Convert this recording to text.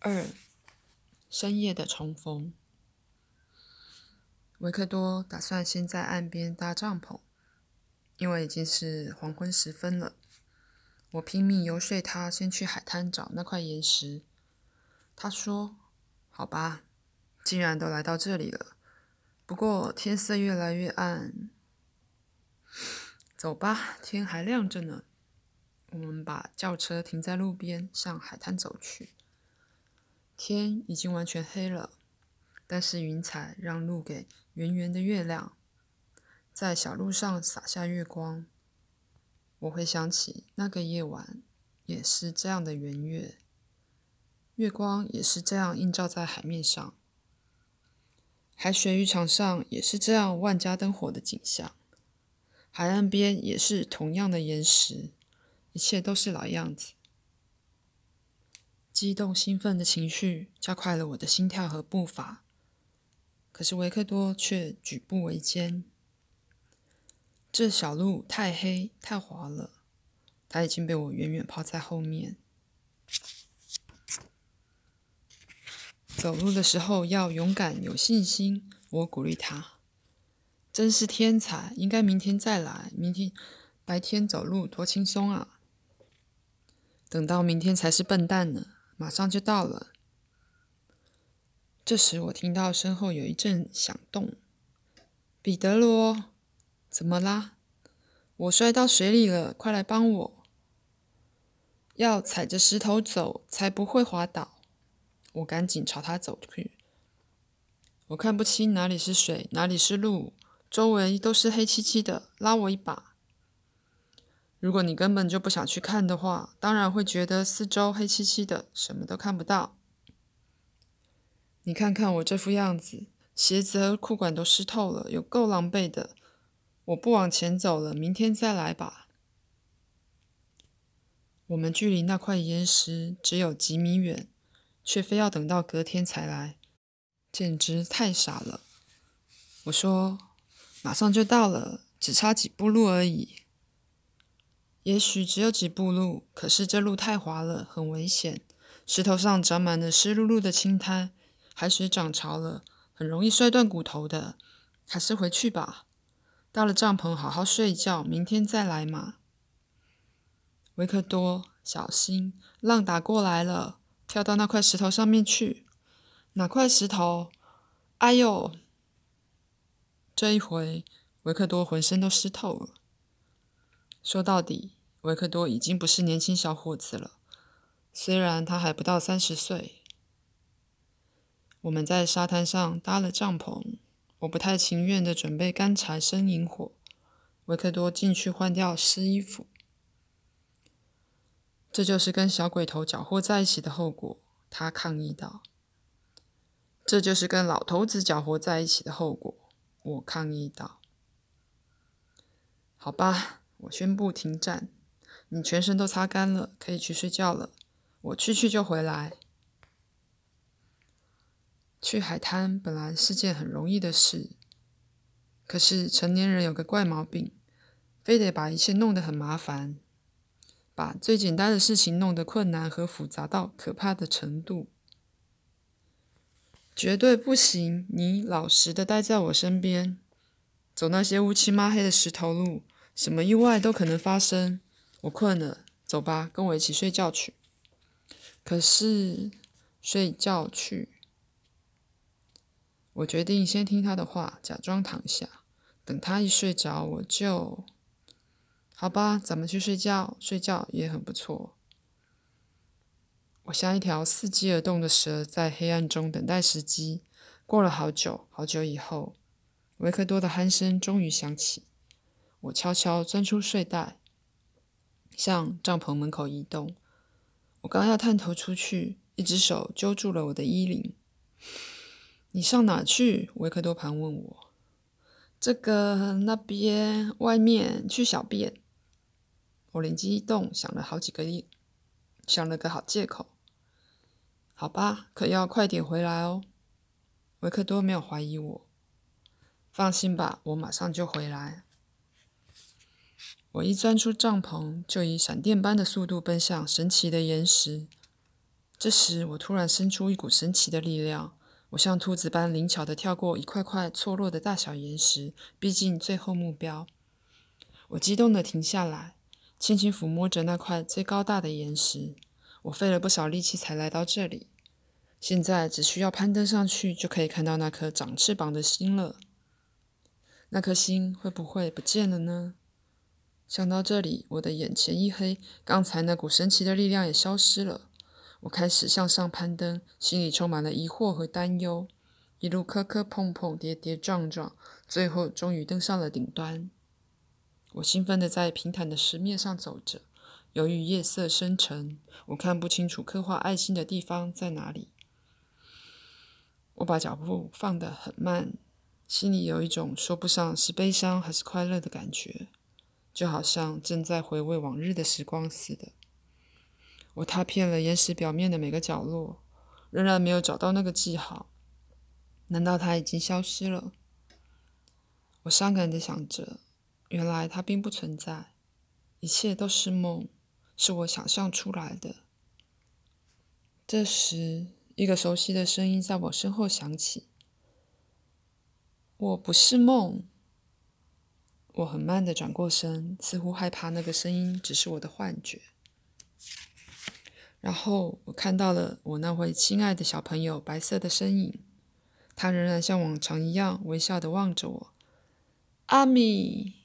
二深夜的重逢。维克多打算先在岸边搭帐篷，因为已经是黄昏时分了。我拼命游说他先去海滩找那块岩石。他说：“好吧，既然都来到这里了，不过天色越来越暗，走吧，天还亮着呢。”我们把轿车停在路边，向海滩走去。天已经完全黑了，但是云彩让路给圆圆的月亮，在小路上洒下月光。我会想起那个夜晚，也是这样的圆月，月光也是这样映照在海面上，海水浴场上也是这样万家灯火的景象，海岸边也是同样的岩石，一切都是老样子。激动兴奋的情绪加快了我的心跳和步伐，可是维克多却举步维艰。这小路太黑太滑了，他已经被我远远抛在后面。走路的时候要勇敢有信心，我鼓励他。真是天才，应该明天再来。明天白天走路多轻松啊！等到明天才是笨蛋呢。马上就到了。这时，我听到身后有一阵响动。彼得罗，怎么啦？我摔到水里了，快来帮我！要踩着石头走，才不会滑倒。我赶紧朝他走去。我看不清哪里是水，哪里是路，周围都是黑漆漆的。拉我一把。如果你根本就不想去看的话，当然会觉得四周黑漆漆的，什么都看不到。你看看我这副样子，鞋子和裤管都湿透了，有够狼狈的。我不往前走了，明天再来吧。我们距离那块岩石只有几米远，却非要等到隔天才来，简直太傻了。我说，马上就到了，只差几步路而已。也许只有几步路，可是这路太滑了，很危险。石头上长满了湿漉漉的青苔，海水涨潮了，很容易摔断骨头的。还是回去吧。到了帐篷，好好睡一觉，明天再来嘛。维克多，小心，浪打过来了，跳到那块石头上面去。哪块石头？哎呦！这一回，维克多浑身都湿透了。说到底。维克多已经不是年轻小伙子了，虽然他还不到三十岁。我们在沙滩上搭了帐篷，我不太情愿的准备干柴生引火。维克多进去换掉湿衣服，这就是跟小鬼头搅和在一起的后果。他抗议道：“这就是跟老头子搅和在一起的后果。”我抗议道：“好吧，我宣布停战。”你全身都擦干了，可以去睡觉了。我去去就回来。去海滩本来是件很容易的事，可是成年人有个怪毛病，非得把一切弄得很麻烦，把最简单的事情弄得困难和复杂到可怕的程度。绝对不行！你老实的待在我身边，走那些乌漆抹黑的石头路，什么意外都可能发生。我困了，走吧，跟我一起睡觉去。可是睡觉去，我决定先听他的话，假装躺下，等他一睡着，我就……好吧，咱们去睡觉，睡觉也很不错。我像一条伺机而动的蛇，在黑暗中等待时机。过了好久好久以后，维克多的鼾声终于响起。我悄悄钻出睡袋。向帐篷门口移动，我刚要探头出去，一只手揪住了我的衣领。你上哪去？维克多盘问我。这个那边外面去小便。我灵机一动，想了好几个亿，想了个好借口。好吧，可要快点回来哦。维克多没有怀疑我。放心吧，我马上就回来。我一钻出帐篷，就以闪电般的速度奔向神奇的岩石。这时，我突然生出一股神奇的力量，我像兔子般灵巧地跳过一块块错落的大小岩石，逼近最后目标。我激动地停下来，轻轻抚摸着那块最高大的岩石。我费了不少力气才来到这里，现在只需要攀登上去，就可以看到那颗长翅膀的星了。那颗星会不会不见了呢？想到这里，我的眼前一黑，刚才那股神奇的力量也消失了。我开始向上攀登，心里充满了疑惑和担忧。一路磕磕碰碰，跌跌撞撞，最后终于登上了顶端。我兴奋地在平坦的石面上走着。由于夜色深沉，我看不清楚刻画爱心的地方在哪里。我把脚步放得很慢，心里有一种说不上是悲伤还是快乐的感觉，就好像正在回味往日的时光似的。我踏遍了岩石表面的每个角落，仍然没有找到那个记号。难道它已经消失了？我伤感地想着，原来它并不存在，一切都是梦。是我想象出来的。这时，一个熟悉的声音在我身后响起：“我不是梦。”我很慢的转过身，似乎害怕那个声音只是我的幻觉。然后，我看到了我那位亲爱的小朋友白色的身影，他仍然像往常一样微笑的望着我。阿米。